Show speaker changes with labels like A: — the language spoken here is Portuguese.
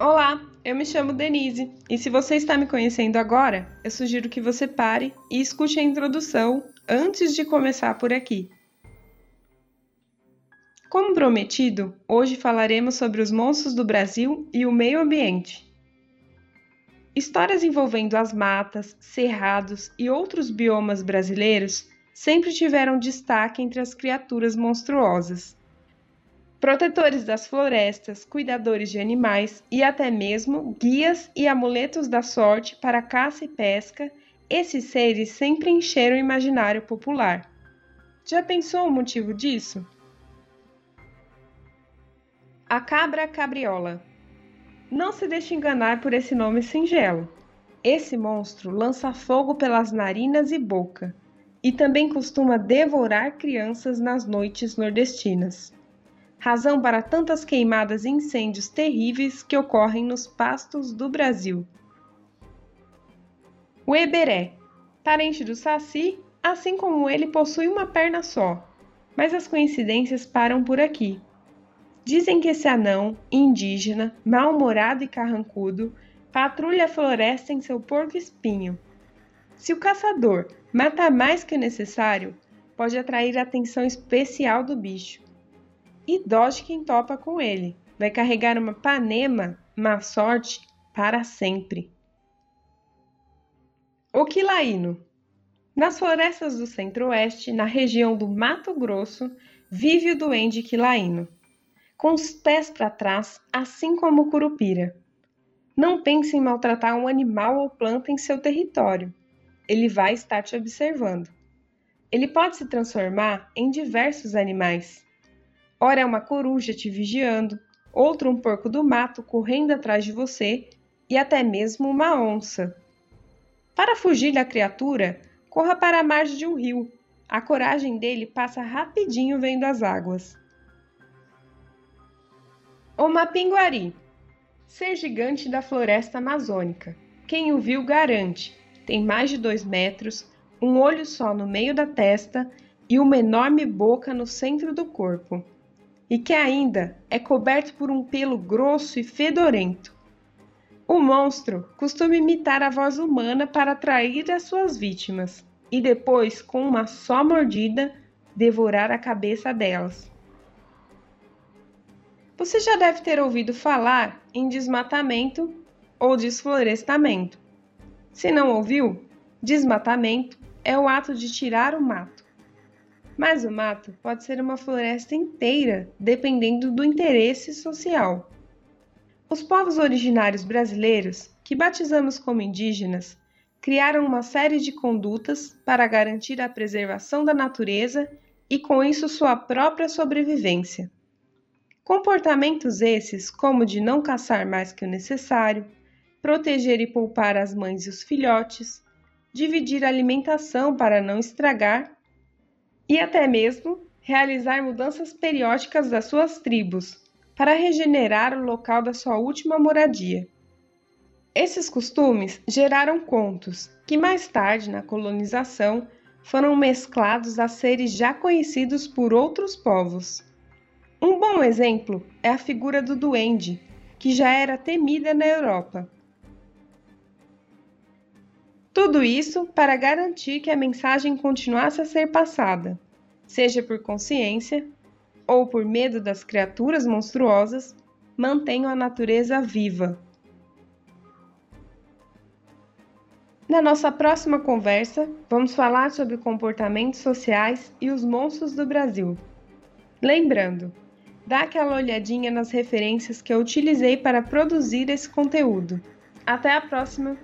A: Olá, eu me chamo Denise e se você está me conhecendo agora, eu sugiro que você pare e escute a introdução antes de começar por aqui. Como prometido, hoje falaremos sobre os monstros do Brasil e o meio ambiente. Histórias envolvendo as matas, cerrados e outros biomas brasileiros sempre tiveram destaque entre as criaturas monstruosas. Protetores das florestas, cuidadores de animais e até mesmo guias e amuletos da sorte para caça e pesca, esses seres sempre encheram o imaginário popular. Já pensou o motivo disso? A cabra cabriola. Não se deixe enganar por esse nome singelo. Esse monstro lança fogo pelas narinas e boca, e também costuma devorar crianças nas noites nordestinas. Razão para tantas queimadas e incêndios terríveis que ocorrem nos pastos do Brasil. O eberé, parente do saci, assim como ele possui uma perna só, mas as coincidências param por aqui. Dizem que esse anão, indígena, mal-humorado e carrancudo, patrulha a floresta em seu porco-espinho. Se o caçador mata mais que o necessário, pode atrair a atenção especial do bicho. E doge quem topa com ele. Vai carregar uma panema, má sorte, para sempre. O quilaíno. Nas florestas do centro-oeste, na região do Mato Grosso, vive o duende quilaíno com os pés para trás, assim como o curupira. Não pense em maltratar um animal ou planta em seu território. Ele vai estar te observando. Ele pode se transformar em diversos animais. Ora é uma coruja te vigiando, outro um porco do mato correndo atrás de você e até mesmo uma onça. Para fugir da criatura, corra para a margem de um rio. A coragem dele passa rapidinho vendo as águas. O Mapinguari, ser gigante da floresta amazônica. Quem o viu garante. Tem mais de dois metros, um olho só no meio da testa e uma enorme boca no centro do corpo. E que ainda é coberto por um pelo grosso e fedorento. O monstro costuma imitar a voz humana para atrair as suas vítimas e depois, com uma só mordida, devorar a cabeça delas. Você já deve ter ouvido falar em desmatamento ou desflorestamento. Se não ouviu, desmatamento é o ato de tirar o mato. Mas o mato pode ser uma floresta inteira, dependendo do interesse social. Os povos originários brasileiros, que batizamos como indígenas, criaram uma série de condutas para garantir a preservação da natureza e, com isso, sua própria sobrevivência. Comportamentos esses, como de não caçar mais que o necessário, proteger e poupar as mães e os filhotes, dividir a alimentação para não estragar e até mesmo realizar mudanças periódicas das suas tribos para regenerar o local da sua última moradia. Esses costumes geraram contos que mais tarde, na colonização, foram mesclados a seres já conhecidos por outros povos. Um bom exemplo é a figura do duende, que já era temida na Europa. Tudo isso para garantir que a mensagem continuasse a ser passada, seja por consciência ou por medo das criaturas monstruosas, mantenham a natureza viva. Na nossa próxima conversa, vamos falar sobre comportamentos sociais e os monstros do Brasil. Lembrando, dá aquela olhadinha nas referências que eu utilizei para produzir esse conteúdo. Até a próxima!